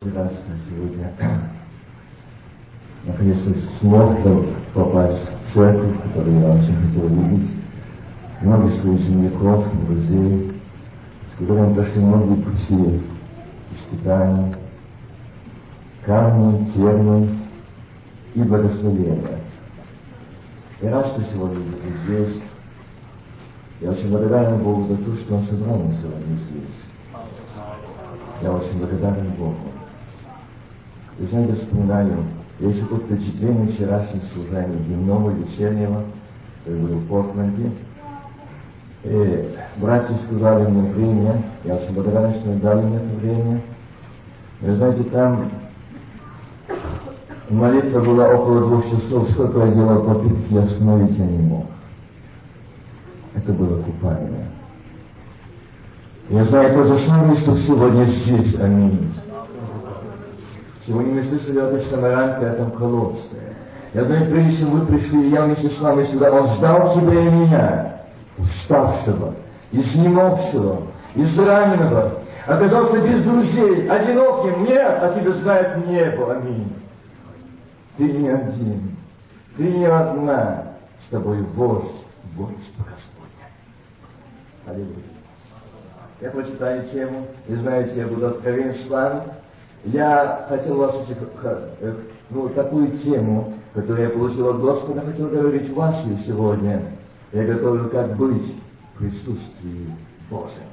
Прекрасно сегодня наконец-то смог попасть в церковь, которую я очень хотел видеть. Много земляков, друзей, с которыми прошли многие пути испытаний, камни, терни и благословения. Я рад, что сегодня вы здесь. Я очень благодарен Богу за то, что Он собрал нас сегодня здесь. Я очень благодарен Богу. И знаете, вспоминаю, я еще под впечатлением вчерашних служений, дневного, вечернего, который был в Портленде. И братья сказали мне время, я очень благодарен, что дали мне это время. Вы знаете, там молитва была около двух часов, сколько я делал попытки, остановить я не мог. Это было купание. Я знаю, это зашло, что сегодня здесь, аминь. Сегодня мы слышали о этой самарянке, о этом колодце. Я знаю, прежде чем вы пришли, я вместе с вами сюда, он ждал тебя и меня, уставшего, изнемогшего, израненного, оказался без друзей, одиноким, нет, а тебя знает небо, аминь. Ты не один, ты не одна, с тобой вождь, вождь Господня. Аллилуйя. Я прочитаю тему, и знаете, я буду откровен с вами, я хотел вас э, ну, такую тему, которую я получил от Господа, хотел говорить вашей сегодня. Я готовлю, как быть в присутствии Божьем.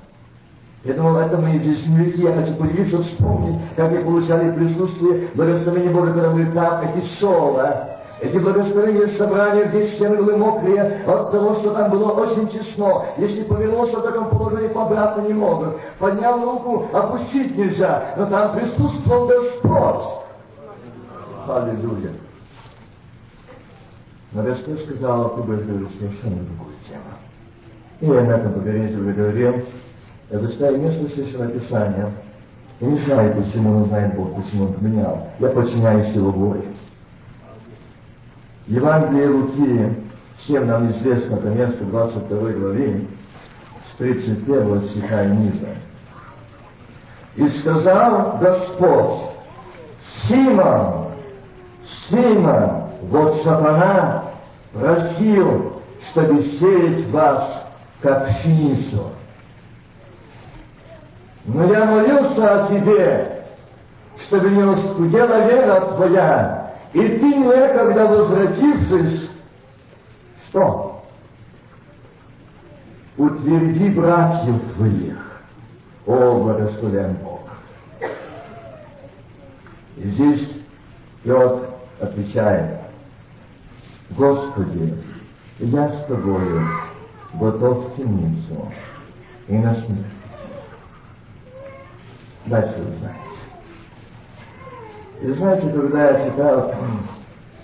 Я думал, это мои здесь земляки, я хочу поделиться, вспомнить, как мы получали присутствие благословения Бога, когда мы там, эти шола, эти благословения собрания, где стены были мокрые от того, что там было очень честно. Если повернулся в таком положении, обратно не могут. Поднял руку, опустить нельзя. Но там присутствовал Господь. Аллилуйя. Но Господь сказал, ты будешь говорить совершенно другую тему. И я на этом погорезию говорил. Я зачитаю место Священного Писания. Я не знаю, почему он знает Бог, почему он поменял. Я подчиняюсь его воле. Евангелие Луки, всем нам известно это место 22 главе, с 31 стиха и ниже. И сказал Господь, Симон, Симон, вот сатана просил, чтобы сеять вас, как пшеницу. Но я молился о тебе, чтобы не ускудела вера твоя, и ты некогда возвратившись, что? Утверди братьев твоих, о благословен Бог. И здесь Петр отвечает, Господи, я с тобою готов в темницу и на смерть. Дальше вы. И знаете, когда я читал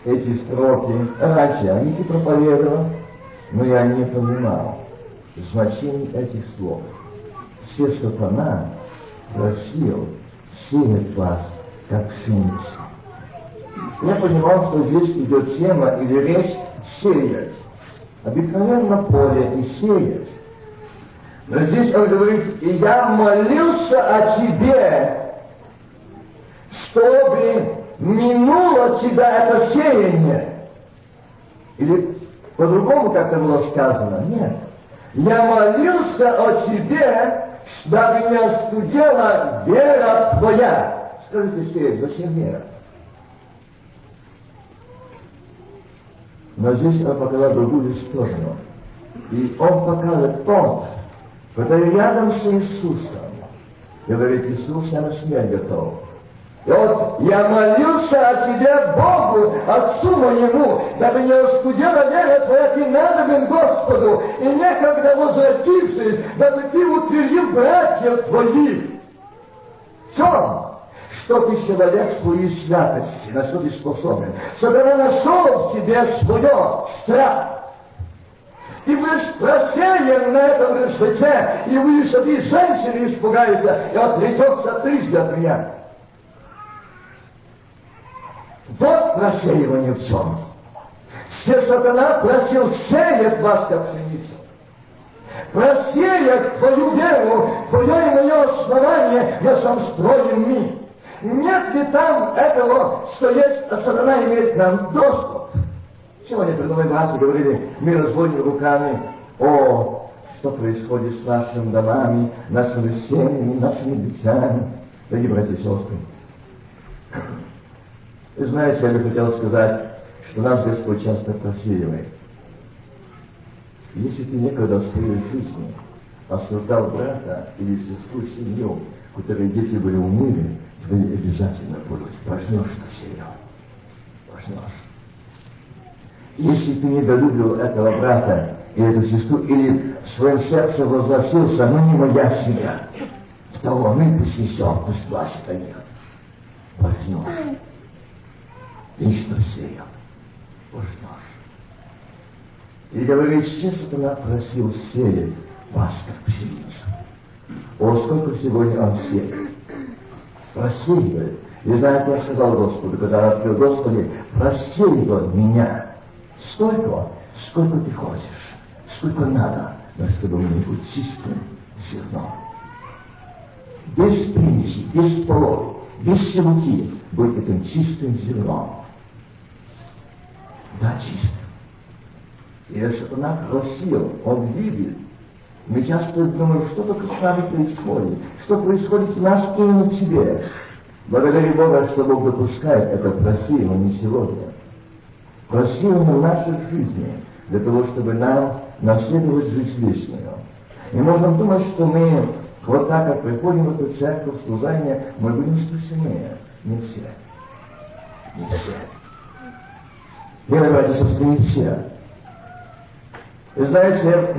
эти строки, раньше я и проповедовал, но я не понимал значение этих слов. Все сатана просил сеять вас, как пшеницу. Я понимал, что здесь идет тема или речь сеять. Обыкновенно поле и сеять. Но здесь он говорит, и я молился о тебе, чтобы минуло тебя это сеяние. Или по-другому как-то было сказано. Нет. Я молился о тебе, дабы не остудела вера твоя. Скажите сеять, зачем вера? Но здесь он показал другую сторону. И он показывает тот, который рядом с Иисусом. Говорит, Иисус, я на смерть готов. И вот я молился о тебе Богу, Отцу моему, дабы не оскудела вера твоя, ты надобен Господу, и некогда возвратившись, дабы ты утвердил братьев твоих. В чем? Что ты человек своей святости, на что ты способен? Чтобы ты нашел в себе свое страх. И будешь просеян на этом решете, и вы, что ты женщины испугаешься, и отречешься трижды от меня. Вот рассеивание в чем. Все сатана просил сеять вас, как пшеницу. Просеять твою веру, твое и мое основание на сам строен мир. Нет ли там этого, что есть, а сатана имеет к нам доступ? Сегодня передо мной братья говорили, мы разводим руками, о, что происходит с нашими домами, нашими семьями, нашими детьми. Дорогие братья и сестры, вы знаете, я бы хотел сказать, что нас Господь часто просеивает. Если ты некогда в своей жизни осуждал брата или сестру семью, в которой дети были умыли, ты обязательно будешь проснешь на себя. Проснешь. Если ты недолюбил этого брата или эту сестру, или в своем сердце возгласился, ну не моя семья, того мы пусть несем, пусть плачет о них. Проснешь. Ты что сеял? Проснешь. И говорит, что сатана просил сеять вас, как пшеницу. О, сколько сегодня он сеет. Просеивает. И знаете, я сказал Господу, когда открыл Господи, просеивай меня. Столько, сколько ты хочешь, сколько надо, но чтобы мне быть чистым зерном. Без примеси, без полов, без силуки, быть этим чистым зерном. Да, чистым. И сатана просил, он видит. Мы часто думаем, что только с нами происходит, что происходит в нас и на тебе. Благодарю Бога, что Бог допускает это просимо не сегодня. Просимо в нашей жизни, для того, чтобы нам наследовать жизнь вечную. И можно думать, что мы вот так, как приходим в эту церковь, служение, мы будем спасены. Не все. Не все. И сестры, не все. И знаете,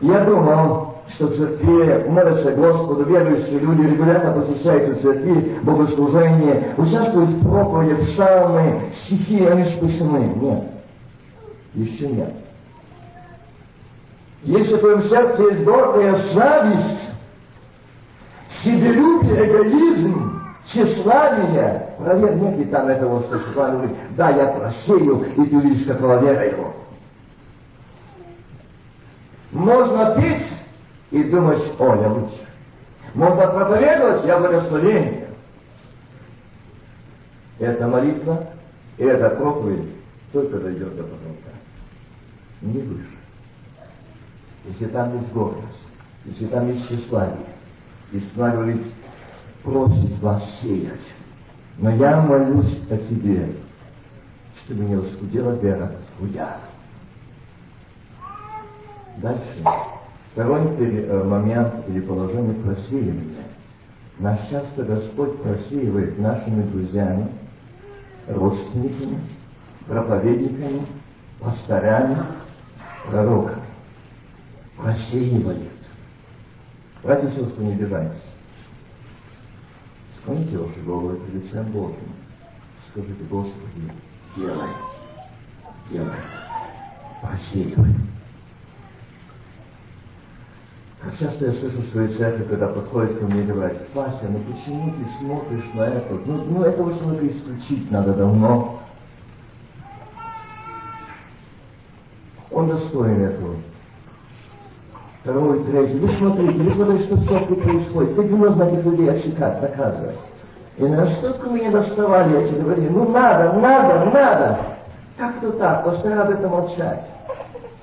я думал, что церкви молятся Господу, верующие люди регулярно посещают церкви, богослужение, участвуют в проповеди, в псалмы, стихи, они спасены. Нет. Еще нет. Если в твоем сердце есть гордая зависть, себелюбие, эгоизм, тщеславие, проверь, нет ли там этого, что говорит, да, я просею, и ты увидишь, какова вера его. Можно пить и думать, о, я лучше. Можно проповедовать, я благословение. Эта молитва и эта проповедь только дойдет до потолка. Не выше. Если там есть гордость, если там есть тщеславие, и говорит, просит вас сеять. Но я молюсь о тебе, чтобы не оскудела вера твоя. Дальше. Второй э, момент или положение просеивания. Нас часто Господь просеивает нашими друзьями, родственниками, проповедниками, пасторами, пророками. Просеивает. Братья и сестры, не обижайтесь. Склоните ваши головы перед лицем Божьим. Скажите, Господи, делай, делай, просеивай. Как часто я слышу в своей церкви, когда подходит ко мне и говорят, Вася, ну почему ты смотришь на это? Ну, ну этого человека исключить надо давно. Он достоин этого. Второй, третий. Вы смотрите, вы смотрите, что в церкви происходит. Как можно этих людей отсекать, наказывать? И насколько мы не доставали эти говорили, ну надо, надо, надо. Как то так? Пастора об этом молчать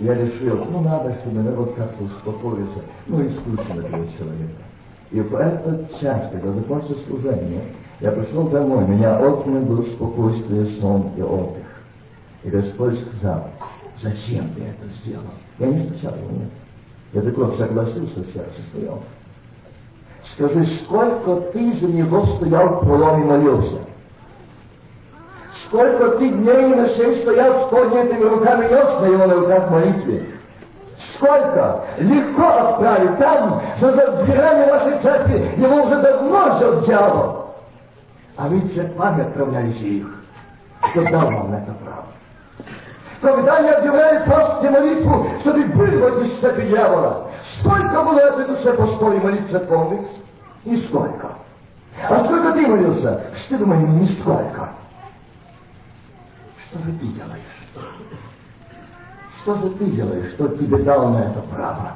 я решил, ну надо, чтобы народ как-то успокоился, ну исключим этого человека. И в этот час, когда закончилось служение, я пришел домой, меня отмыл был спокойствие, сон и отдых. И Господь сказал, зачем ты это сделал? Я не сначала его нет. Я только согласился в сердце своем. Скажи, сколько ты за него стоял в проломе молился? Сколько ты дней и ночей стоял с поднятыми руками, нес на его на руках молитве. Сколько? Легко отправить там, что за дверями вашей церкви его уже давно ждет дьявол. А вы черпами отправлялись их. Кто дал вам это право? Когда я объявляю пост и молитву, чтобы вырвать из цепи дьявола, сколько было этой душе постои молиться помнить? Нисколько. А сколько ты молился? Что ты думаешь, нисколько. Что же ты делаешь? Что же ты делаешь? Что тебе дал на это право?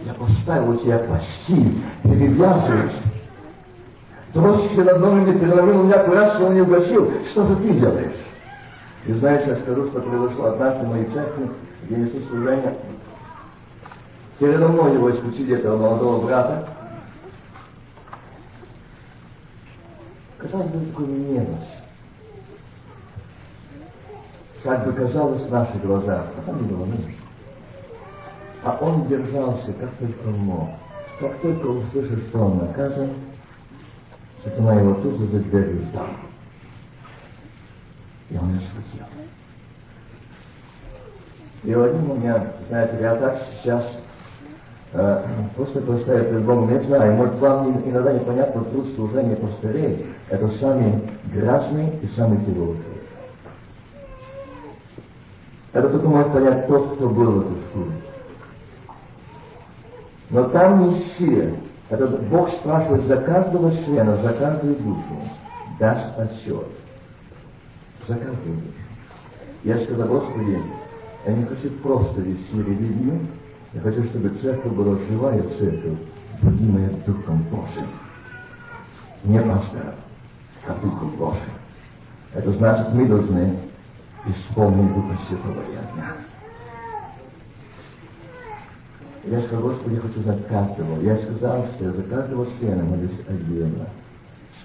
Я поставил тебя пасти, перевязывать. Тросики над новыми переломил меня, его не угощил. Что же ты делаешь? И знаешь, я скажу, что произошло однажды в моей церкви, где несу служение. Передо мной его исключили этого молодого брата. Казалось бы, такой мелочь. Как бы казалось в наших глазах, а там не было нужно. А он держался, как только мог. Как только услышал, что он наказан, сатана его тут же за дверью ждал. И он схватил. И один момент, знаете, я так сейчас э, просто поставил перед Богом, не знаю, может вам иногда непонятно труд служения пастырей, это самый грязный и самый тяжелый труд. Это только может понять тот, кто был в этой шкуре. Но там не все. Этот Бог спрашивает за каждого члена, за каждую душу. Даст отчет. За. Я сказал, Господи, я не хочу просто вести религию, я хочу, чтобы церковь была живая церковь, будимая Духом Божьим. Не пастора, а Духом Божьим. Это значит, мы должны исполнить Духа Святого и дня. Я сказал, Господи, я хочу знать каждого. Я сказал, что я за каждого члена молюсь отдельно.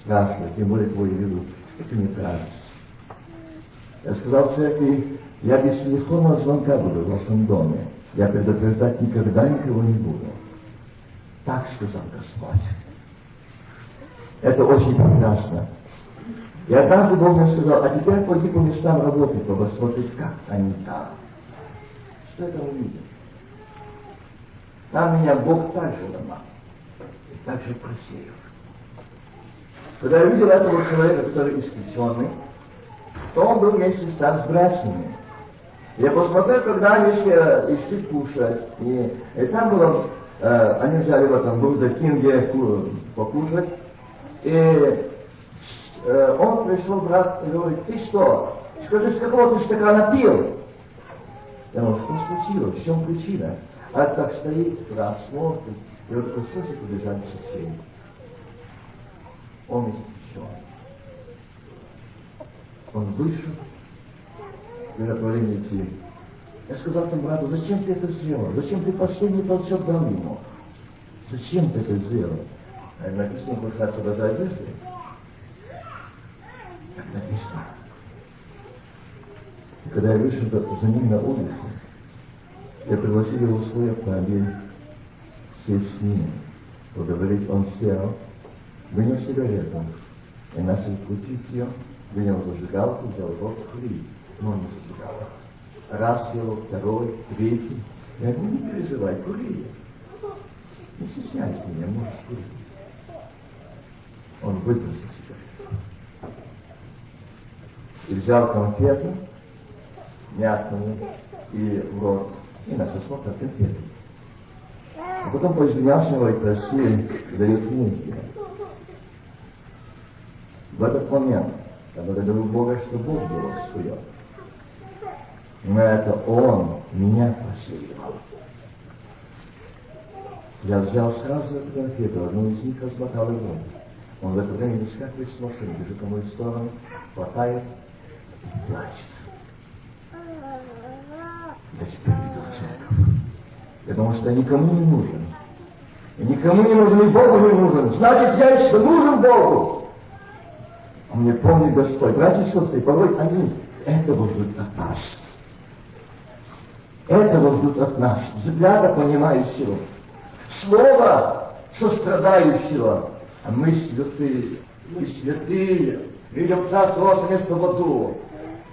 Спрашиваю, тем более твой ведут, это не кажется. Я сказал церкви, я без телефонного звонка буду в вашем доме. Я предупреждать никогда никого не буду. Так сказал Господь. Это очень прекрасно. И однажды Бог мне сказал, а теперь пойди по местам работы, посмотреть, как они там. Что это увидел? Там меня Бог также ломал. И также просеял. Когда я видел этого человека, который исключенный, то он был там с братьями. Я посмотрел, когда они все шли кушать. И, и там было, э, они взяли в этом буздаки, где покушать. И э, он пришел, брат, и говорит, ты что? Скажи, с какого ты стакана пил? Я говорю, что случилось? В чем причина? А так стоит, брат, смотрит, и вот слышит, побежали соседи. Он исключен. Он вышел, миротворение идти. Я сказал там брату, зачем ты это сделал? Зачем ты последний толчок дал ему? Зачем ты это сделал? А написано, отсюда до одежды? Так написано. И когда я вышел за ним на улицу, я пригласил его в свой автомобиль сесть с ним, поговорить. Он сел, вынес сигарету и начал крутить ее, вынял зажигалку, взял в рот курить, но не зажигал. Раз сел, второй, третий. Я говорю, не переживай, кури. Не стесняйся меня, можешь курить. Он выбросил сигарету. И взял конфету, мятную, и в рот и начал смотреть конфеты. А потом поизвинялся его и просил, дают книги. В этот момент я благодарю Бога, что Бог был сует. Но это Он меня посеял. Я взял сразу эту конфету, одну из них размотал его. Он в это время выскакивает с машины, бежит по мою сторону, хватает и плачет. Я теперь иду в церковь. Потому что я никому не нужен. И никому не нужен, и Богу не нужен. Значит, я еще нужен Богу. А мне помнит Господь. Братья и сестры, порой они этого ждут от нас. Этого ждут от нас. Взгляда понимающего. Слова сострадающего. А мы святые. Мы святые. Видим царство ваше аду.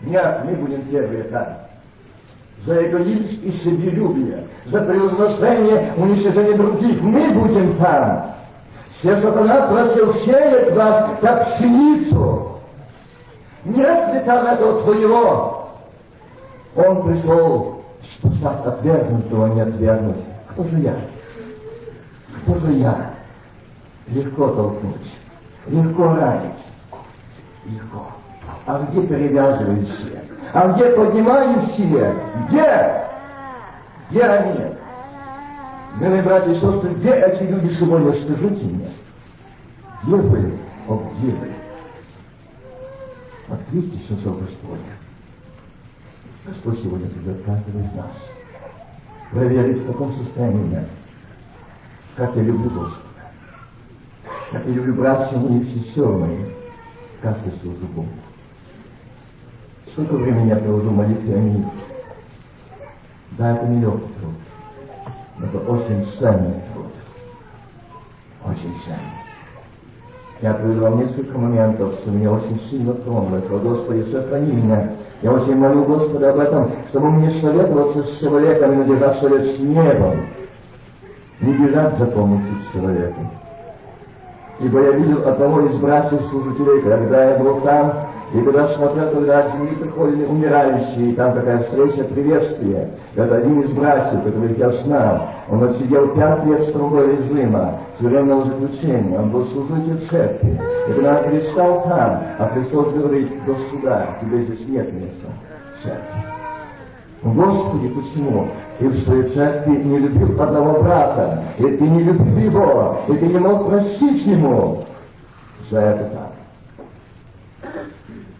Нет, мы будем первые там за эгоизм и себелюбие, за превозношение, уничтожение других. Мы будем там. Все сатана просил вас, как пшеницу. Там этого твоего? Он пришел, чтобы отвергнуть, то не отвергнуть. Кто же я? Кто же я? Легко толкнуть, легко ранить, легко. А где перевязывающие? А где поднимающие? Где? Где они? Милые братья и сестры, где эти люди сегодня? Скажите мне. Где были? обделы. Открытие часов Господня. Господь сегодня зовет каждого из нас. Проверить, в каком состоянии я. Как я люблю Господа. Как я люблю братья мои и сестер мои. Как я служу Богу. Сколько времени я провожу в молитве о мире. Да, это нелегкий труд. Это очень ценный труд. Очень ценный. Я привел несколько моментов, что меня очень сильно тронуло. Я Господи, сохрани меня. Я очень молю Господа об этом, чтобы мне советоваться с человеком и надержать совет с небом. Не бежать за помощью с человеком. Ибо я видел одного из братьев служителей, когда я был там, и когда смотрел, когда от земли приходили умирающие, и там такая встреча, приветствие. Это один из братьев, которых я знал. Он отсидел пять лет строгого режима, тюремного заключения. Он был служитель церкви. И когда он предстал там, а Христос говорит, до суда, тебе здесь нет места церкви. Господи, почему? Ты в своей церкви не любил одного брата, и ты не любил его, и ты не мог простить ему за это так.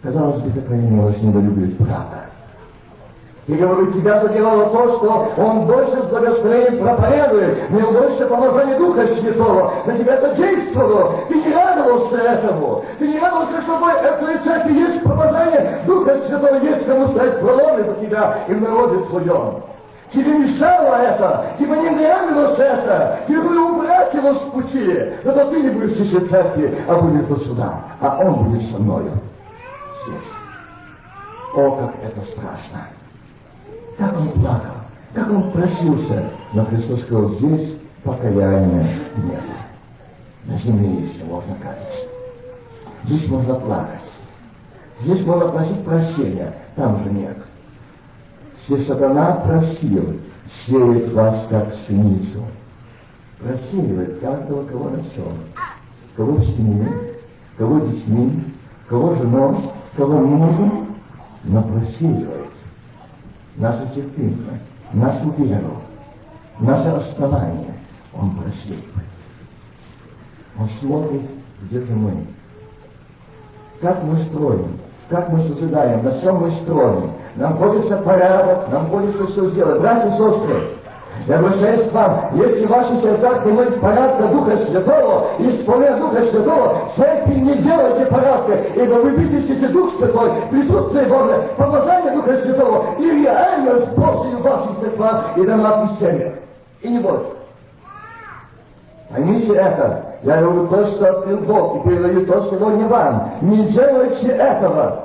Казалось бы, какая милость недолюбить брата. И говорю, тебя заделало то, что он больше с благословением проповедует, не больше помазания Духа Святого. На тебя это действовало. Ты не радовался этому. Ты не радовался, что в твоей церкви есть помазание Духа Святого, есть кому стать проломы за тебя и в народе своем. Тебе мешало это, тебе не нравилось это, тебе было убрать его с пути. Зато ты не будешь в церкви, а будешь до суда, а он будет со мною здесь. О, как это страшно! Как он плакал, как он просился, но Христос сказал, здесь покаяния нет. На земле еще можно каяться. Здесь можно плакать. Здесь можно просить прощения, там же нет. Все сатана просил, сеет вас как пшеницу. Просеивает каждого, кого нашел. Кого в семье, кого детьми, кого женой, кого мужем, но просеивает нашу терпимость, нашу веру, наше основание. Он просеивает. Он смотрит, где же мы. Как мы строим, как мы созидаем, на чем мы строим. Нам хочется порядок, нам хочется все сделать. Братья и сестры, вам, если в ваших сердцах не будет порядка Духа Святого, исполняя Духа Святого, церкви не делайте порядка, ибо вы выпустите Дух Святой, присутствие Бога, помазание Духа Святого и реальность Божию в ваших церквах и домах и семьях. И не больше. Поймите это. Я говорю то, что открыл Бог, и передаю то сегодня вам. Не делайте этого.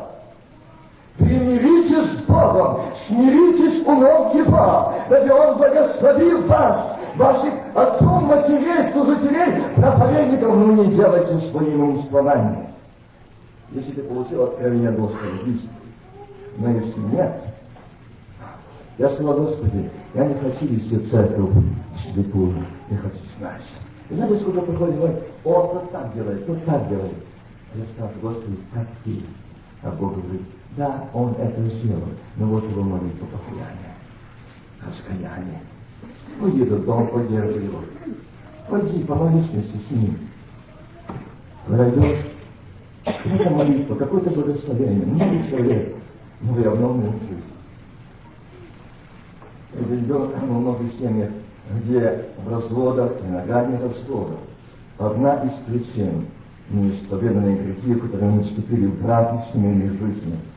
Примиритесь с Богом, смиритесь у ног Его, ведь Он благословил вас, ваших отцов, матерей, служителей, проповедников, ну не делайте своим умствованием. Если ты получил откровение Господа, Господи, но если нет, я сказал, Господи, я не хочу вести церковь слепую, я хочу знать. И знаете, сколько приходит, говорит, о, кто так делает, кто так делает. Я сказал, Господи, как ты. А Бог говорит, да, он это сделал, но вот его молитва покаяния, раскаяние. Уйди в дом, поддержи его. Пойди, помолись вместе с ним. Пройдешь, это молитва, какое-то благословение, новый человек, но я обновленную жизнь. Это ребенок во многих семьях, где в разводах, иногда не разводах, одна из причин неисповеданные грехи, которые мы вступили в брак в семейной жизни –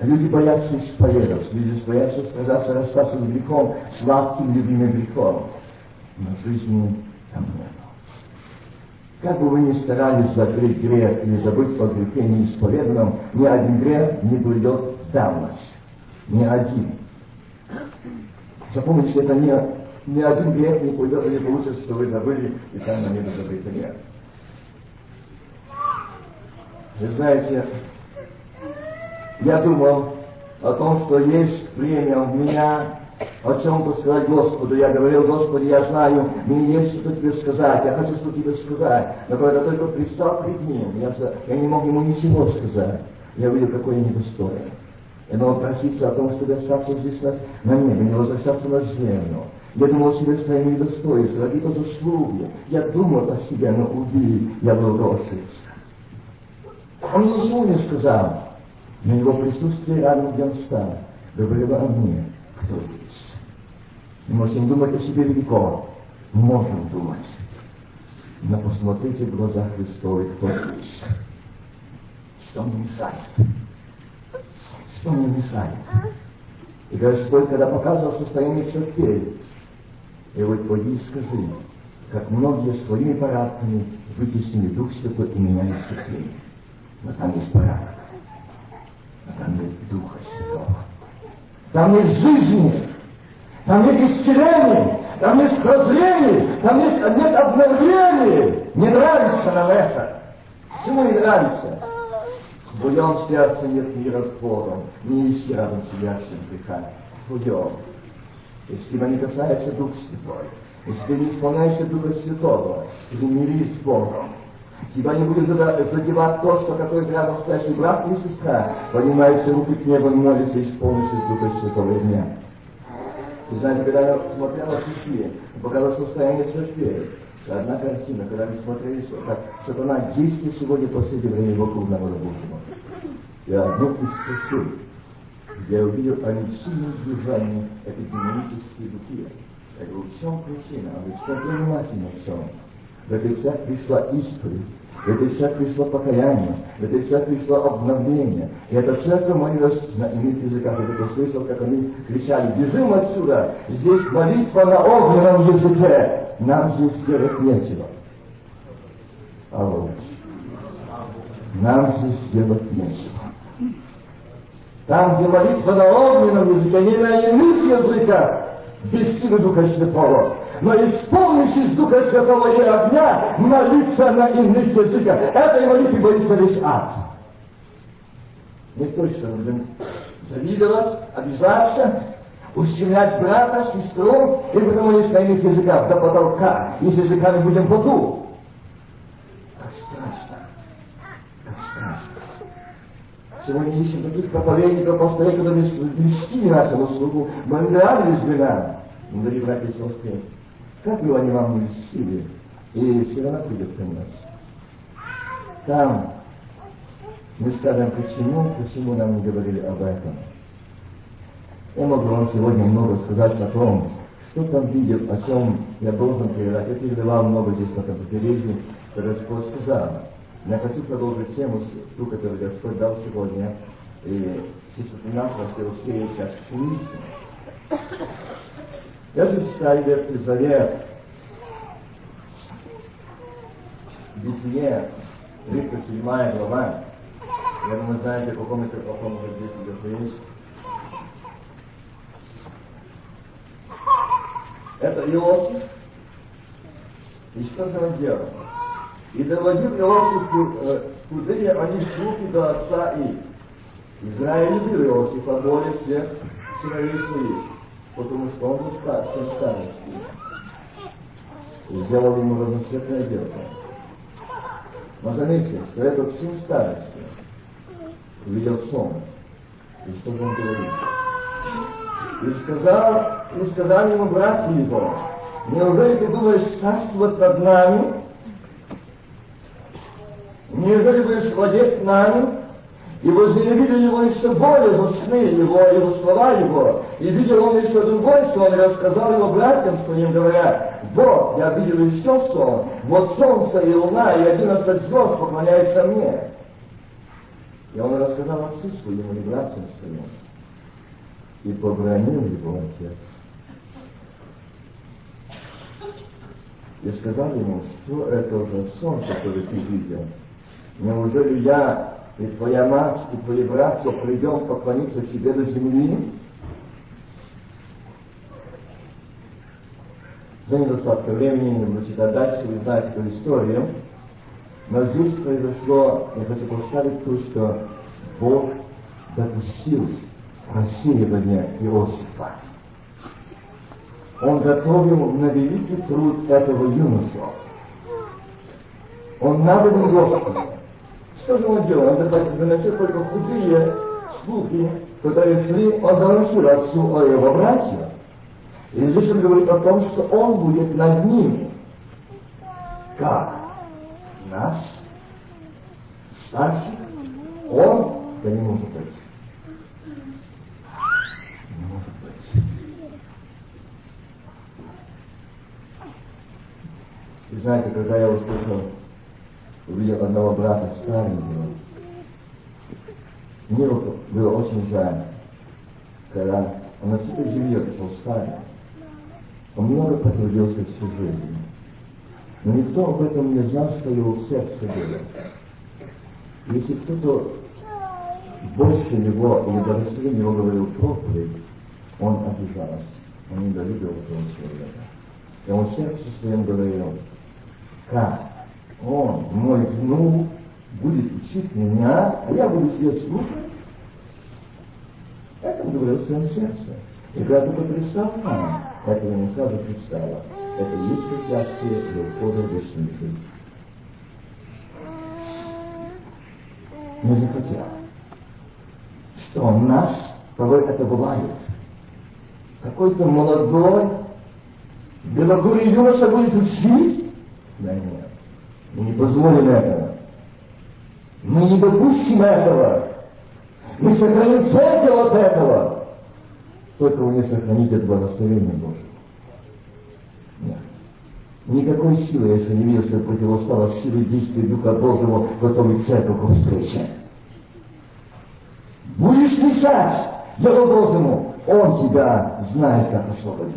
Люди боятся исповедоваться, люди боятся сказаться, расстаться с грехом, сладким, любимым грехом. Но жизни там нет. Как бы вы ни старались закрыть грех или забыть о грехе неисповеданном, ни один грех не придет в давность. Ни один. Запомните, это не, ни один грех не пойдет и не получится, что вы забыли, и там на небо забыто нет. Вы знаете, я думал о том, что есть время у меня, о чем сказать Господу. Я говорил, Господи, я знаю, мне есть что тебе сказать, я хочу что тебе сказать. Но когда только пристал перед ним, я, я не мог ему ничего сказать. Я видел, какой я недостоин. Я думал проситься о том, чтобы остаться здесь на, небе, не возвращаться на землю. Я думал себе своим недостоинством, какие-то заслуги. Я думал о себе, но увидел, я был рошиться. Он ничего не сказал. Но его присутствие рядом, стал, говорило о мне, кто здесь. Мы можем думать о себе велико, можем думать. Но посмотрите в глаза Христовы, кто здесь. Что мне мешает? Что мне мешает? И Господь, когда показывал состояние церкви, и вот пойди и скажи, как многие своими порядками вытеснили Дух Святой и меняли церкви. Но там есть порядок. Там нет Духа Святого. Там нет жизни. Там нет исцеления. Там нет прозрения. Там нет, нет обновления. Не нравится нам это. Почему не нравится? В Буем сердце нет мира с Богом. Не ищи рядом сидящим греха. Будем. Если тебя не касается Дух Святой, если ты не исполняешься Духа Святого, не мирись с Богом, Тебя не будет задевать то, что какой рядом стоящий брат или сестра поднимается руки к небу, молится, исполнившись Духа Святого дня. И знаете, когда я смотрел на церкви, показал состояние церкви, одна картина, когда мы смотрели, как сатана действует сегодня последнее время вокруг народа Божьего. Я одну из где я увидел сильном движении этой демонические духи. Я говорю, в чем причина? Он говорит, смотри внимательно в чем. В этой церкви пришла исповедь, в этой церкви пришло покаяние, в этой церкви пришло обновление. И эта церковь молилась на иных языках. Я только слышал, как они кричали, бежим отсюда, здесь молитва на огненном языке, нам здесь делать нечего. Алло. Нам здесь делать нечего. Там, где молитва на огненном языке, не на иных языках, без силы Духа Святого. Но исполнившись Духа Святого и огня, молиться на иных языках. Этой молитвы боится весь ад. Не точно будем завидовать, обижаться, ущемлять брата, сестру, и потому лишь на иных языках до потолка, и с языками будем в аду. Как страшно, как страшно. Сегодня ищем таких проповедников, пастырей, которые близки нашему слугу. Мы бы нам. Дорогие братья и сестры, как бы они вам не силы, и все равно придет конец. Там мы скажем, почему, почему нам не говорили об этом. Я могу вам сегодня много сказать о том, что там видел, о чем я должен передать. Я передавал много здесь на побережье, что Господь сказал. Я хочу продолжить тему, ту, которую Господь дал сегодня. И сестра нас просил сеять Я зачитаю Ветхий Завет. Бытие, 37 глава. Я думаю, знаете, о каком это, о каком здесь идет речь. Это Иосиф. И что же он делал? И доводил Иосиф куды они слухи до отца их. Израиль любил Иосифа более всех сыновей своих, потому что он был старшим старости. И сделал ему разноцветное дело. Но заметьте, что этот сын старости увидел сон. И что он говорит? И сказал, и сказал ему братья его, неужели ты думаешь царствовать над нами? Неужели будешь владеть нами? И возненавидел его еще более за сны его и за слова его. И видел он еще другой сон, и рассказал его братьям своим, говоря, вот, я видел еще сон, вот солнце и луна, и одиннадцать звезд поклоняются мне. И он рассказал отцу своему и братьям своим. И побронил его отец. И сказал ему, что это за сон, который ты видел? Неужели я и твоя мать, и твои братья придем поклониться тебе до земли? За недостатка времени не буду читать дальше, вы знаете эту историю. Но здесь произошло, я хочу поставить то, что Бог допустил рассеивание Иосифа. Он готовил на великий труд этого юношу. Он набрал Господа. Что же он делал? Он доносил только худые слухи, которые шли, он доносил отцу о его братьях. Он говорит о том, что он будет над ними. Как? Нас? Старших? Он да не может быть. Не может быть. И знаете, когда я услышал, увидел одного брата старенького, мне было очень жаль, когда он всей земле пришел старый. Он много потрудился всю жизнь. Но никто об этом не знал, что его сердце было. Если кто-то больше него или дорослее него говорил проповедь, он обижался. Он недолюбил этого человека. И он сердце своем говорил, как он, мой внук, будет учить меня, а я буду сидеть слушать. Это он говорил в своем сердце. И когда только нам, этого не сразу представила. Это и есть препятствие для ухода в вечную жизнь. Не захотел. Что у нас порой это бывает. Какой-то молодой, белогурый юноша будет учить? Да нет. Мы не позволим этого. Мы не допустим этого. Мы сохраним церковь от этого. Только вы не сохраните от благословения Божьего. Нет. Никакой силы, если не видишь, что противостало силе действия Духа Божьего, готовить церковь к встрече. Будешь мешать делу Божьему, Он тебя знает, как освободить.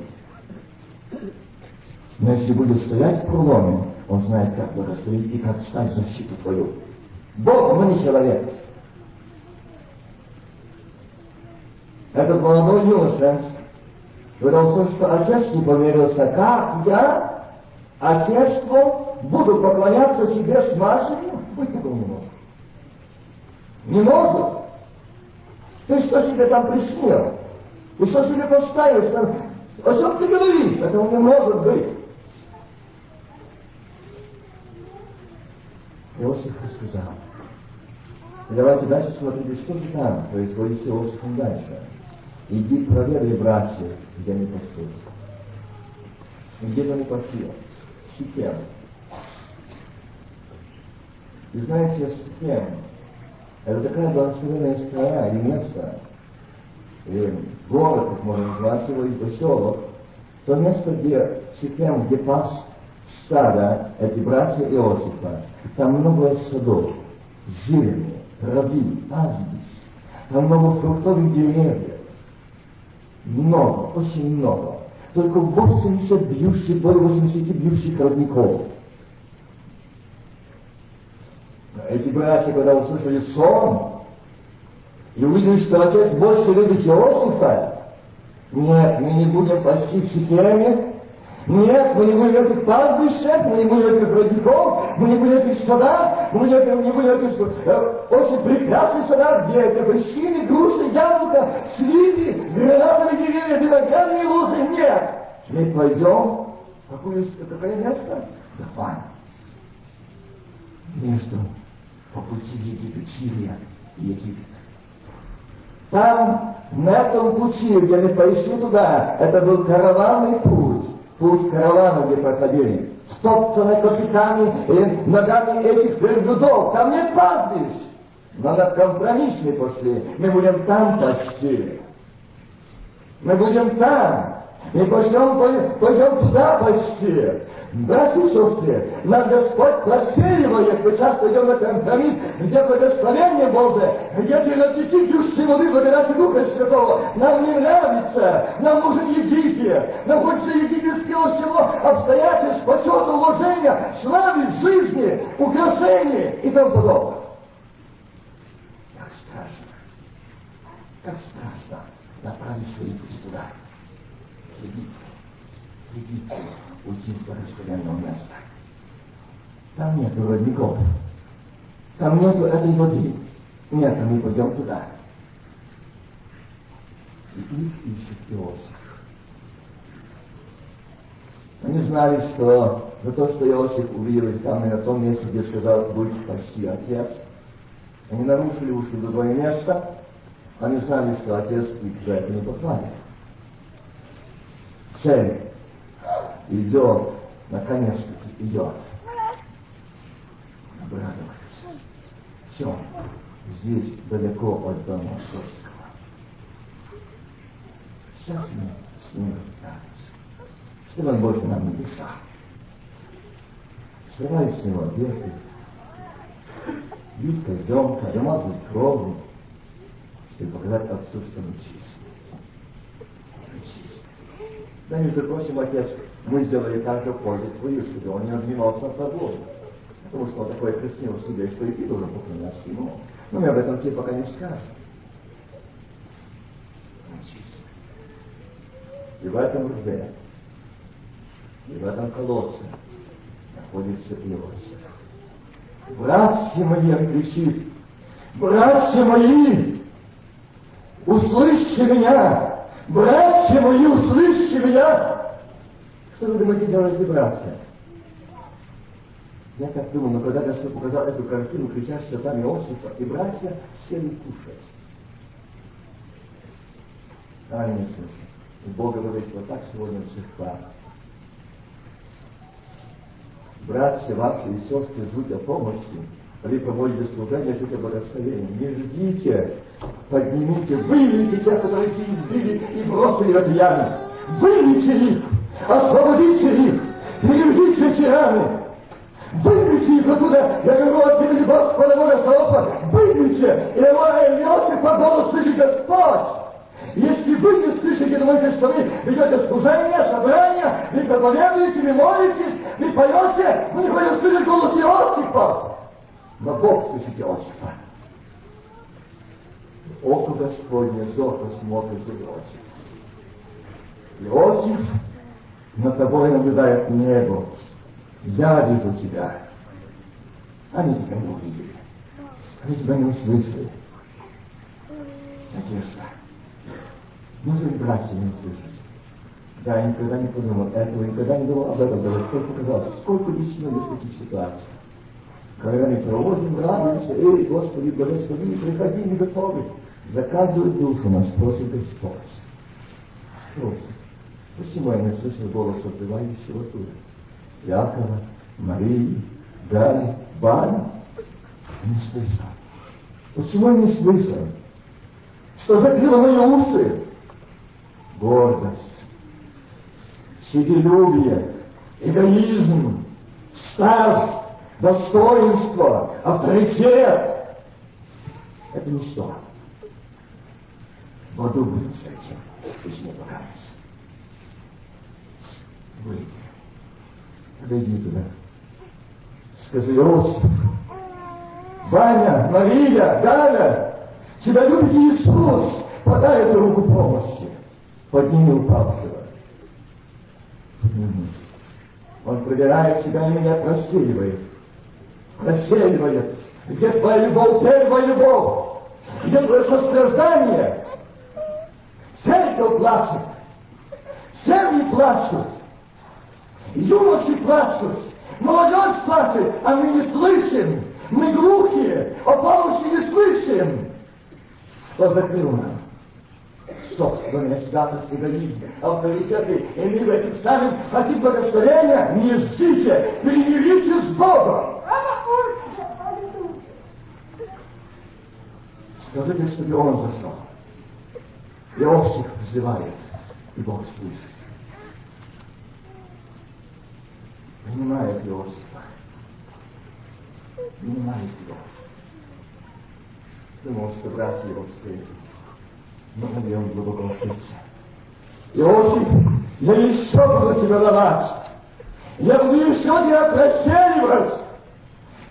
Но если будешь стоять в проломе, Он знает, как благословить и как встать в защиту твою. Бог, но не человек. Этот молодой юноша, когда услышал, что отец не помирился, как я, отечеству, буду поклоняться себе с быть такого не может. Не может. Ты что себе там приснил? Ты что себе поставишь? Там? О чем ты говоришь? Этого не может быть. Иосиф сказал. Давайте дальше смотрите, что же там происходит с Иосифом дальше. Иди проверяй, братья, где они пасут. Где они пасут? Сикем. И знаете, Сикем это такая благословенная страна или место, или город, как можно назвать его, и поселок, то место, где Сикем, где пас стада, эти братья Иосифа, там много садов, зелени, травы, пастбищ, там много фруктовых деревьев, много, очень много. Только 80 бьющих, более 80 бьющих родников. Эти братья, когда услышали сон, и увидели, что отец больше любит Иосифа, нет, мы не будем пасти в Сикеме, нет, мы не будем этих пастбищах, мы не будем этих родников, мы не будем этих садах, мы не будем этих э, очень прекрасных садах, где это апельсины, груши, яблоко, сливи, гранатовые деревья, виноградные лозы. Нет. Мы пойдем, какое, какое место? Давай. Между по пути в Египет, Сирия и Египет. Там, на этом пути, где мы пошли туда, это был караванный путь путь каравана, где проходили, стоптаны капитаны и ногами этих верблюдов. Там нет пастбищ. Но на компромисс мы пошли. Мы будем там пасти. Мы будем там. Мы пойдем, пойдем туда почти. Братья и сестры, наш Господь просеивает, мы сейчас пойдем на компромисс, где благословение Божие, где переносите души воды благодати Духа Святого. Нам не нравится, нам нужен Египет, нам хочется египетского всего обстоятельств, почета, уважения, славы, жизни, украшений и тому подобное. Как страшно, как страшно. Направить свои пути туда. Египет, Египет уйти с благословенного места. Там нет родников. Там нет этой воды. Нет, мы пойдем туда. И их ищет Иосиф. Они знали, что за то, что Иосиф увидел их там и на том месте, где сказал, будет спасти отец, они нарушили, ушли в другое место, они знали, что отец их за это не послали. Цель идет, наконец-таки идет. Обрадовались. Все. здесь, далеко от дома отцовского. Сейчас мы с ним разбираемся, чтобы он больше нам не мешал. Срывай с него одежды, бить козленка, домазать кровью, чтобы показать отцу, что мы чистые. Мы чистые. Да, между прочим, отец, мы сделали так же пользу твою, чтобы он не обнимался тобой. Потому что он такой крестил в себе, что и ты должен поклоняться ему. Но мы об этом тебе пока не скажем. И в этом рве, и в этом колодце находится Иосиф. Братья мои, он кричит, братья мои, услышьте меня, братья мои, услышьте меня. Что вы думаете делать, братья? Я так думал, но когда Господь показал эту картину, кричащего там Иосифа, и братья сели кушать. Не слышно. И Бога говорит, вот так сегодня в церквах. Братья ваши и сестры ждут о помощи, вы проводите служение, ждут о благословении. Не ждите, поднимите, вылейте тех, которые их избили и бросили в яму. Вылейте их, освободите их, переведите эти раны. Выйдите их оттуда, я говорю от имени Господа Бога Саофа, выйдите, и Иосифа голос слышит Господь. Если вы не слышите, думаете, что вы ведете служение, собрание, вы проповедуете, вы молитесь, вы поете, вы не слышать голос Иосифа. Но Бог слышит Иосифа. Око Господне зорко смотрит Иосиф. Иосиф над тобой наблюдает небо. Я вижу тебя. Они тебя не увидели. Они тебя не услышали. Надежда. Нужно братья не услышать? Да, я никогда не подумал этого, никогда не думал об этом, даже сколько казалось, сколько действительно есть таких ситуаций. Когда мы проводим, радуемся, эй, Господи, благослови, приходи, не готовы. Заказывает душу нас, просит Господь. Просит. Почему я не слышал голос отзывающего туда? Якова, Марии, Гали, Бали? Не слышал. Почему я не слышал? Что закрыло мои усы? гордость, себелюбие, эгоизм, страсть, достоинство, авторитет. Это ничто. Подумайте с этим, если не покаяться. Выйди. Подойди туда. Скажи, Иосиф, Ваня, Мария, Галя, тебя любит Иисус, подай эту руку помощи. Подними упавшего. Поднимись. Он проверяет себя и меня просеивает. Просеивает. Где твоя любовь, первая любовь? Где твое сострадание? Церковь плачет. Семьи плачут. Юноши плачут. Молодежь плачет, а мы не слышим. Мы глухие, о помощи не слышим. Закрыл нам? собственная святость эгоизм, авторитеты, и мы в этих самых хотим благословения, не ждите, примиритесь с Богом. Скажите, чтобы он зашел. Иосиф взывает, и Бог слышит. Принимает Иосифа. Принимает его. Думал, что братья его встретят но в нем глубоко впился. Иосиф, я еще буду тебя ломать. Я буду еще тебя прощеливать.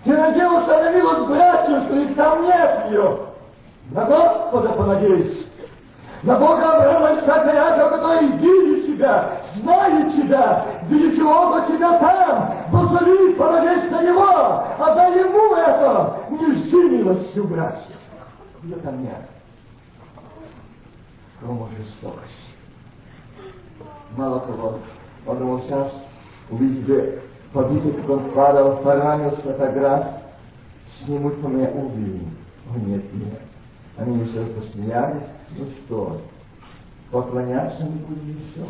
Ты надеялся на милость братьев, что их там нет ее. На Господа понадеюсь. На Бога Авраама, Якова, который видит тебя, знает тебя, видит оба тебя там. Позови, понадейся на Него, отдай Ему это. Не жди милостью братьев. Ее там нет кроме жестокости. Мало того, он думал, сейчас увидите побитый, как он падал, поранился, фотограф, снимут по мне убили. О, нет, нет. Они еще посмеялись. Ну что, поклоняться не будем еще?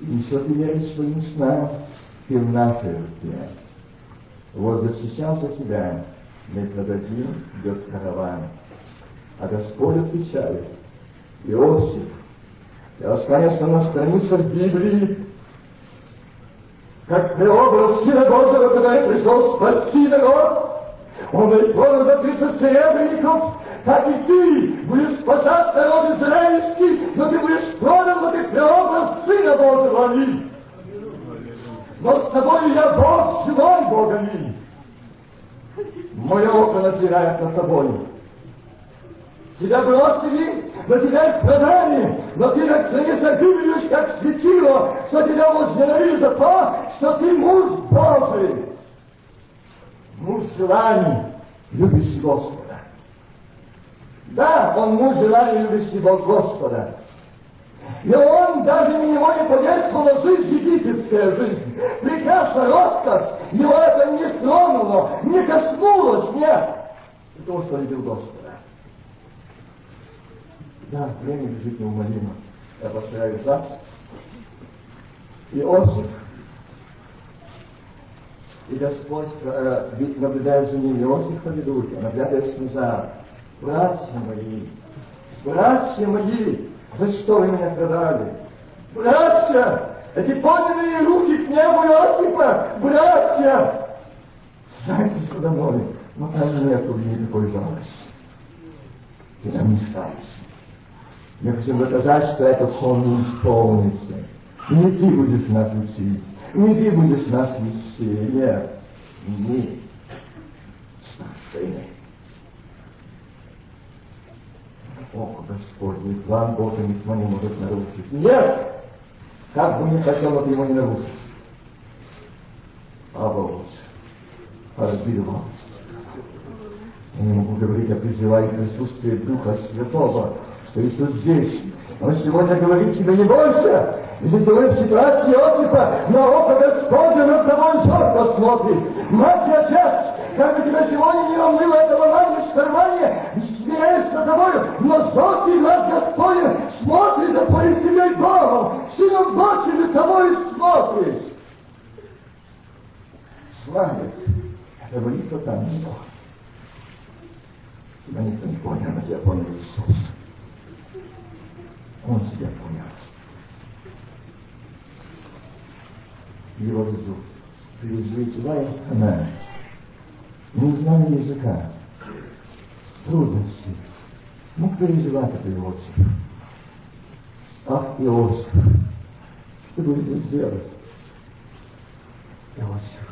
Еще ты веришь своим снам, ты в нашей руке. Вот защищался тебя, мы продадим, идет караван. А Господь отвечает, Иосиф, я останется на страницах Библии, как преобраз Сына Божьего, когда я пришел спасти народ, он ведь полон закрытых серебряников, так и ты будешь спасать народ израильский, но ты будешь продан, но ты преобраз Сына Божьего. Но с тобой я Бог, живой Бог, аминь. Мое око надзирает над тобой. Тебя бросили, но тебя продали, но ты расценился Библию, как светило, что тебя возненавидели за то, что ты муж Божий. Муж желаний, любящий Господа. Да, он желаний, любящий Господа. И он даже не подействовала жизнь, египетская жизнь. Прекрасная роскошь, его это не тронуло, не коснулось, нет. Потому что любил Господа. Да, время лежит неумолимо. Я повторяю так. Иосиф. И Господь, э, наблюдая за ним, Иосифа ведут, наглядываясь назад. Братья мои, братья мои, за что вы меня продали? Братья, эти подлинные руки к небу Иосифа, братья, что домой, но там нету никакой жалости. Ты нам не скажешь. Мы хотим доказать, что этот сон не исполнится. Не ты будешь нас учить, ты будешь нас вести, нет. Мы старшины. О, Господи, план Божий никто не может нарушить. Нет! Как бы не хотел, бы его не нарушить. А Бог разбил вас. Я не могу говорить о призывании присутствия Духа Святого, что Иисус здесь. Он сегодня говорит тебе, не бойся, ты в ситуации Иосифа, но око Господня над тобой зорко смотрит. Мать и отец, как бы тебя сегодня не умыло этого в кармане, смеясь над тобою, но зоркий над Господня смотрит за твоим семей домом, сыном дочерью тобой смотрит. Знает, это молитва там не Бог. Тебя никто не понял, но тебя понял Иисус. Он себя понял. Его везут. Привезли туда и остановились. Не знали языка. Трудности. Мог переживать это Иосиф. Ах, Иосиф, что будете сделать? Иосиф.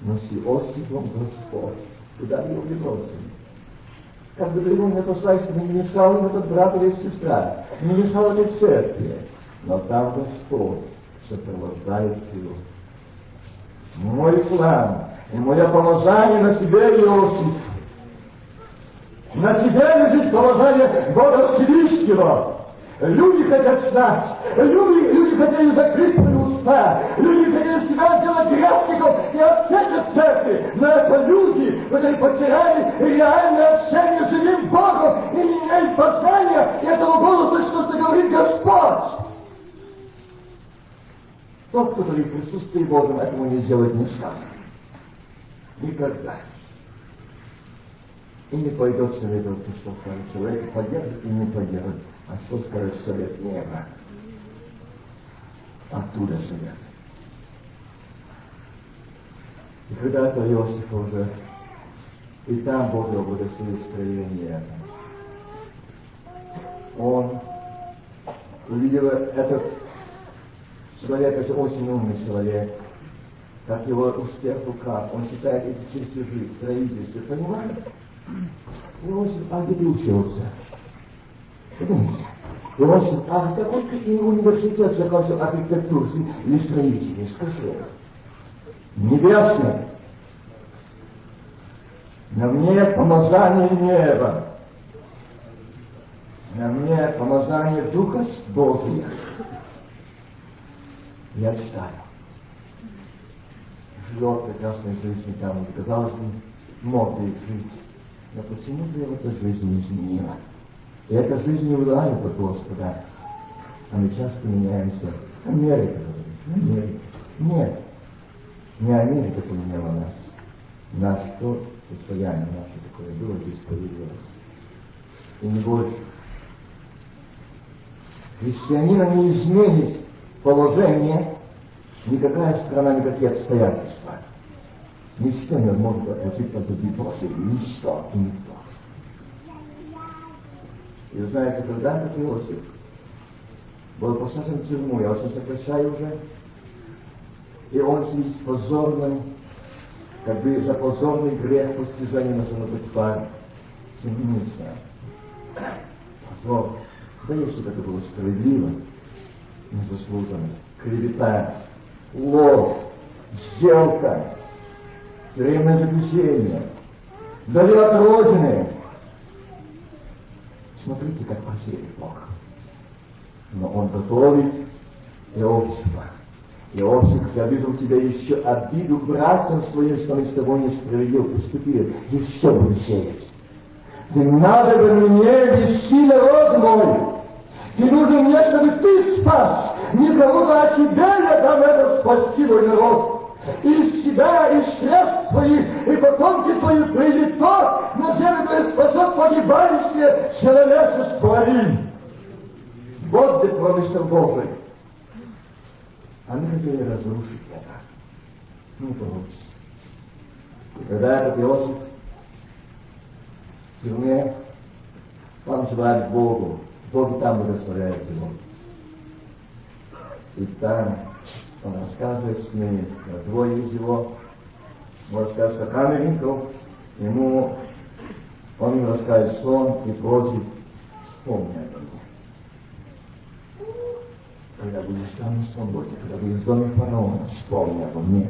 Но с Иосифом Господь. Куда его бросили? Как бы его не послали, чтобы не мешал им этот брат или сестра, не мешал этой церкви. Но там Господь сопровождает его. Мой план и мое помазание на тебе, Иосиф. На тебе лежит помазание Бога Всевышнего. Люди хотят знать, люди, люди хотели закрыть свои уста, люди хотели себя сделать грешником и отсечь от церкви. Но это люди, которые потеряли реальное общение с живым Богом и не имеют познания этого голоса, что говорит Господь. Тот, который в присутствии Божьем этому не сделать не сможет. Никогда. И не пойдет советоваться, что скажет человек, поддержит и не поддержит. А что скажет совет неба? Оттуда совет. И когда это Иосиф уже, и там Бог его благословит строение, он увидел этот человек, это очень умный человек, как его успех руках, он читает эти чертежи, строительство, понимаете? Иосиф, а где ты учился? Подумайте. Иосиф, а какой ты университет закончил архитектуру или строительный? Скажи. Небесный. На мне помазание неба. На мне помазание Духа Божия. Читаю. Живет прекрасной жизнью там, где, казалось бы, мог бы жить. Но почему же эта жизнь не изменила? И эта жизнь не влияет от Господа. А мы часто меняемся. Америка. Америка. Нет. Не Америка поменяла нас. Нас кто состояние наше такое было, здесь появилось. И не больше. Христианина не изменит положение никакая страна, никакие обстоятельства. Ничто не может от любви Божьей. Ничто и никто. И знаете, когда этот Иосиф был посажен в тюрьму, я очень сокращаю уже, и он сидит позорным, как бы за позорный грех постижения на самотопар, темница. Позор. Да если бы это было справедливо, незаслуженно. Клевета, ложь, сделка, тюремное заключение, вдали от Родины. Смотрите, как посеет Бог. Но Он готовит Иосифа. Иосиф, я вижу тебя еще обиду братцам своим, что мы с тобой несправедливо поступили. Еще буду сеять. Не надо бы мне вести народ мой. Ты нужен мне, чтобы ты спас. Кого-то, а тебя я дам это спасти, мой народ. И себя, и средств своих, и потомки свои придет тот, на землю спасет погибающее человечество. Аминь. Вот где промысел Божий. Они хотели разрушить это. Не получится. И когда этот Иосиф в тюрьме, он звать Богу, Бог там благословляет его. И там он рассказывает с ними, двое из его, он рассказывает о камерников, ему, он ему рассказывает сон и просит, вспомни обо мне. Когда будешь там на свободе, когда будешь в доме фараона, вспомни обо мне.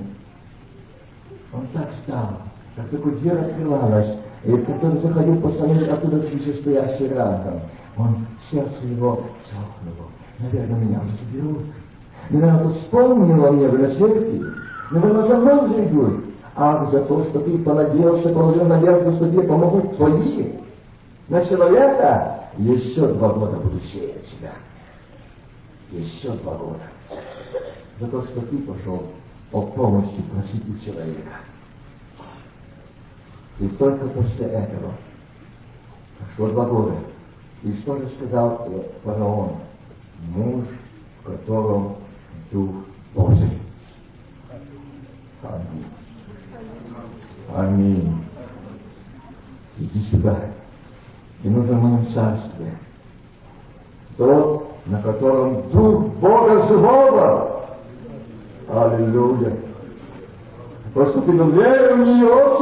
Он так встал, как только дверь открывалась, и который заходил по стране, оттуда свящестоящий раком, он, сердце его цокнуло. Наверное, меня уже заберут. Наверное, вспомнила мне в рассветке. Наверное, за мной зайдут. Ах, за то, что ты понадеялся, положил надежду, что тебе помогут твои. На человека еще два года буду сеять тебя. Еще два года. За то, что ты пошел о помощи просить у человека. И только после этого прошло два года. И что же сказал фараон? Муж, в котором Дух Божий. Аминь. Аминь. Иди сюда. И нужно в моем царстве. Тот, на котором Дух Бога живого. Аллилуйя. Поступил веру в нее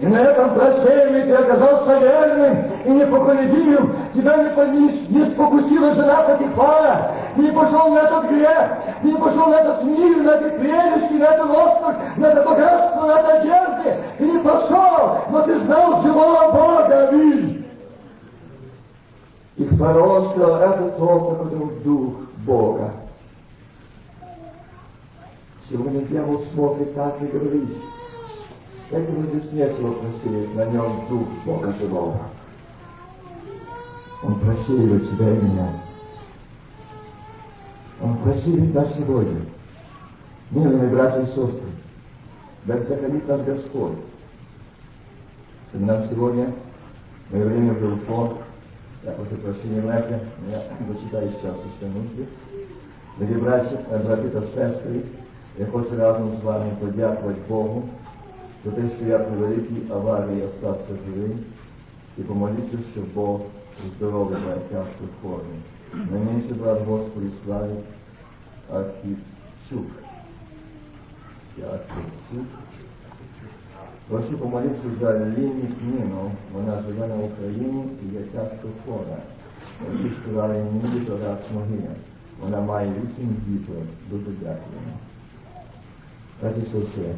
и на этом прощении ты оказался верным и непоколебимым. Тебя не, не, не спокусила жена Патифара. Ты не пошел на этот грех. Ты не пошел на этот мир, на эти прелести, на этот роскошь, на это богатство, на это одежды. Ты не пошел, но ты знал живого Бога. Аминь. И фараон сказал, это тот, который дух Бога. Сегодня дьявол смотрит так и говорит, Поэтому здесь нечего просеять, на нем дух Бога живого. Он просеивает тебя и меня. Он просеивает нас сегодня. Милые братья и сестры, да сохранит нас Господь. Нам сегодня, мое время уже ушло, я прошу прощения, братья, я дочитаю сейчас еще нужды. Дорогі братья, брати та сестри, я хочу разом з вами подякувати Богу за те, що я при великій аварії остався живим, і помоліться, щоб Бог здоровий моє тяжко формі. Найменший брат Господі славі Архівчук. Архівчук. Прошу помолитися за Ліні Кніну, вона живе на Україні і є тяжко хвора. Які сказали мені, то рак могиля. Вона має вісім дітей. Дуже дякуємо. Раді все.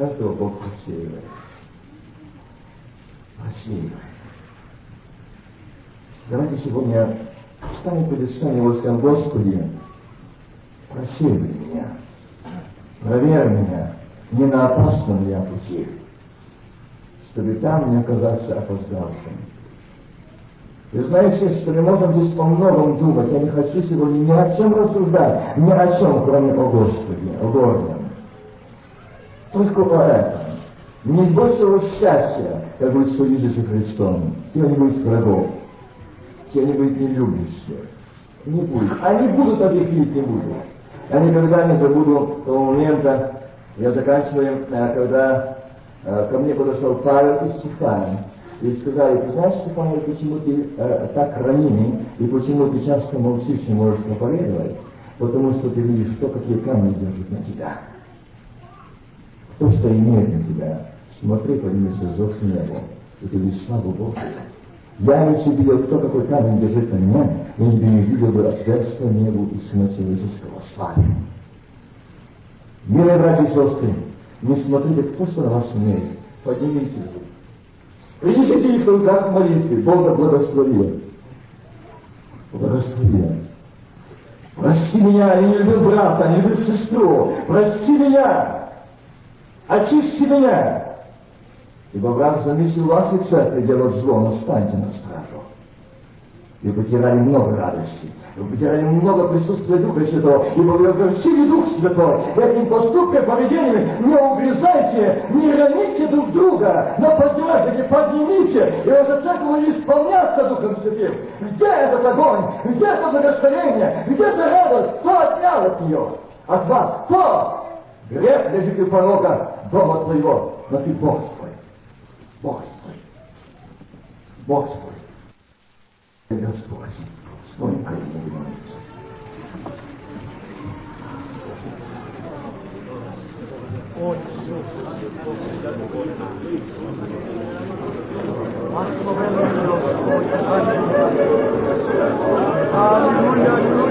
Каждого Бог просеивает. Просеивает. Давайте сегодня встанем перед вами и скажем, Господи, просеивай меня, проверь меня, не на опасном ли я пути, чтобы там не оказаться опоздавшим. Вы знаете, что мы можем здесь о многом думать. Я не хочу сегодня ни о чем рассуждать, ни о чем, кроме о Господе, о Горнем. Только о этом. не большего счастья, как будет с Иисусом Христом. Те не будет врагов, те не будет нелюбящих. Не будет. Они будут, а не будут. Я никогда не забуду того момента, я заканчиваю, э, когда э, ко мне подошел Павел и Стефан. И сказали, ты знаешь, Стефан, почему ты э, так ранимый, и почему ты часто молчишь, не можешь проповедовать? Потому что ты видишь, что какие камни держат на тебя. То, что имеет на тебя. Смотри, поднимется взор к небу, и ты видишь славу Бога. Я если видел, кто какой камень держит на меня, я не видел бы отверстия небу и Сына Человеческого славы. Милые братья и сестры, не смотрите, кто что на вас умеет. Поднимите руку. Принесите их в руках молитвы. Бога благослови. Благослови. Прости меня, я не люблю брата, не люблю сестру. Прости меня. Очисти меня. Ибо брат замысел вашей церкви делать зло, но станьте на стражу. Вы потеряли много радости. Вы потеряли много присутствия Духа Святого, ибо вы огорчили Дух Святой. Этим поступком, поведением не угрызайте, не раните друг друга, но поддержите, поднимите, и ваша церковь будет исполняться Духом Святым. Где этот огонь? Где это благословение? Где эта радость? Кто отнял от нее? От вас? Кто? Грех лежит у порога дома твоего, но ты Бог твой. Бог твой. Бог твой. Господь. Сколько ему молиться. Аллилуйя,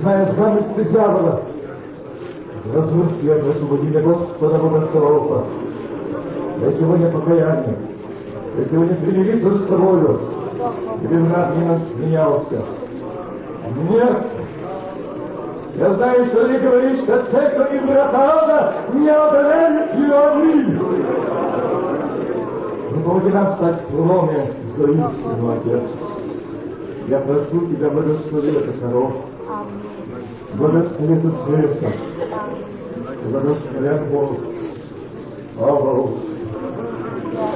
зная замысты дьявола, разрушили от освободили Господа Бога Саваофа. Я сегодня покаяние, я сегодня примириться с тобою, где враг не насмеялся. Нет, я знаю, что ты говоришь, что церковь из Рафаэлда не одолеет Иоанны. Но помоги нам стать пломе истину, Отец. Я прошу Тебя, благослови это коров, благослови эту церковь, благослови Бог. Аварус,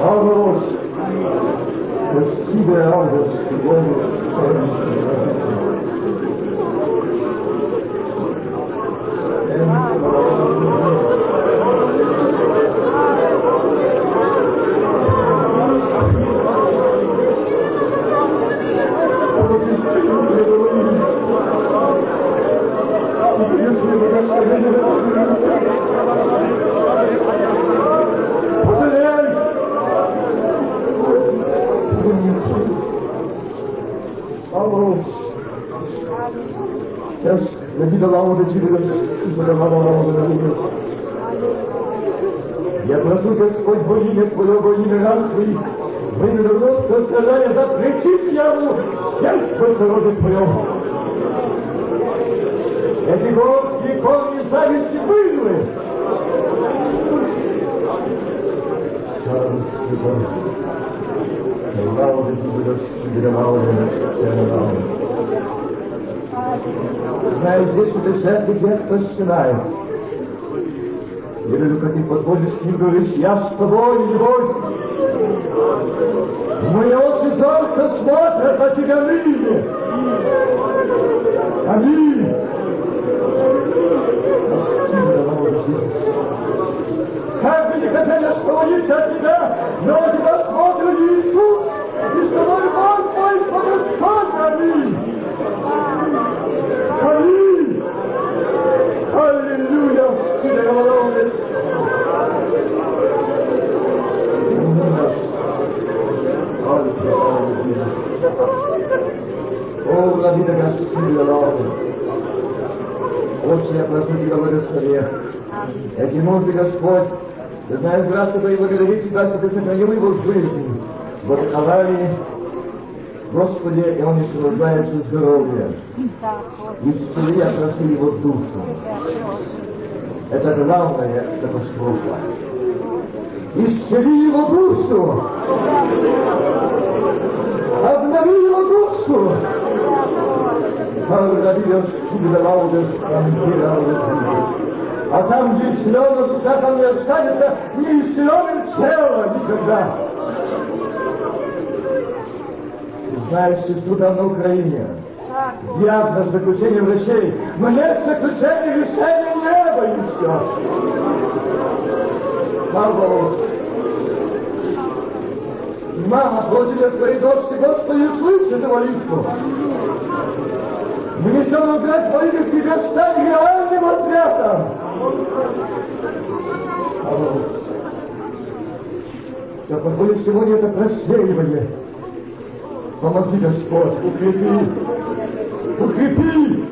Аварус, Спасибо, Аварус, Богу, Yes, Я прошу, Господь, во имя Твое, во имя Твоих, во имя Господа, сказали, запретить яму, всякое роде Твоем. Эти год веков не зависти Божие. Слава Тебе, Господи, слава Тебе, Знаю, здесь церкви те, кто стенает. Я вижу, как ты подходишь к ним, говоришь, я с тобой, не бойся. Мои очи только смотрят на тебя ныне. Аминь. Как бы не хотели освободиться от тебя, но тебя смотрит Иисус, и с тобой Бог мой, аминь. Аминь. О, владыка Господи, Лавы. Отче, я прошу Тебя, благослови. Эти нужды, Господь, ты знаешь, брат, который благодарит Тебя, что Ты сохранил его в жизни. Вот аварии, Господи, и он в здоровье. Исцели, я прошу его душу. Это главная катастрофа. Исцели его душу. Обнови его душу. Благодарю Господи, давал А там, где там не останется не исцеленным тело никогда. Знаешь, суда на Украине. Диагноз заключения врачей, но нет заключения решения неба еще. Слава. Мама, ходили в коридорке, Господи, слышит его молитву. Несем имя Тебя, стань реальным ответом. Я позволю сегодня это просеивание. Помоги, Господь, укрепи, укрепи.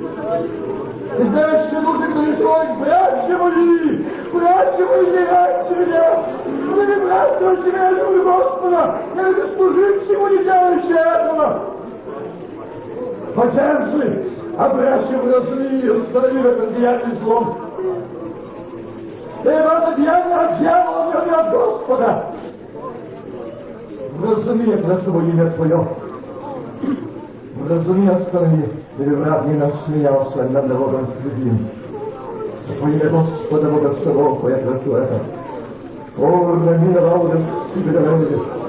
Ты знаешь, что нужно происходит, братья мои, братья мои, не раньше меня. Вы не братствуйте меня, люблю Господа, я люблю служить Ему, не делающий этого. Подержи, а братья разли, установи в этом деянии злом. В это деяние от дьявола, не от Господа. Я прошу во имя Твое. Стороны, или враг не насмеялся над народом другим. Во имя Господа Бога Савова я прошу это. О, намиловал Господи, дорогой.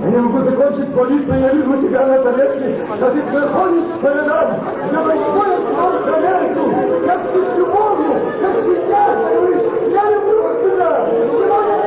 Я не могу закончить молитву, я вижу тебя на тарелке, как ты проходишь по рядам, я происходит в тарелку, как ты с любовью, как ты дякуешь, я люблю тебя, сегодня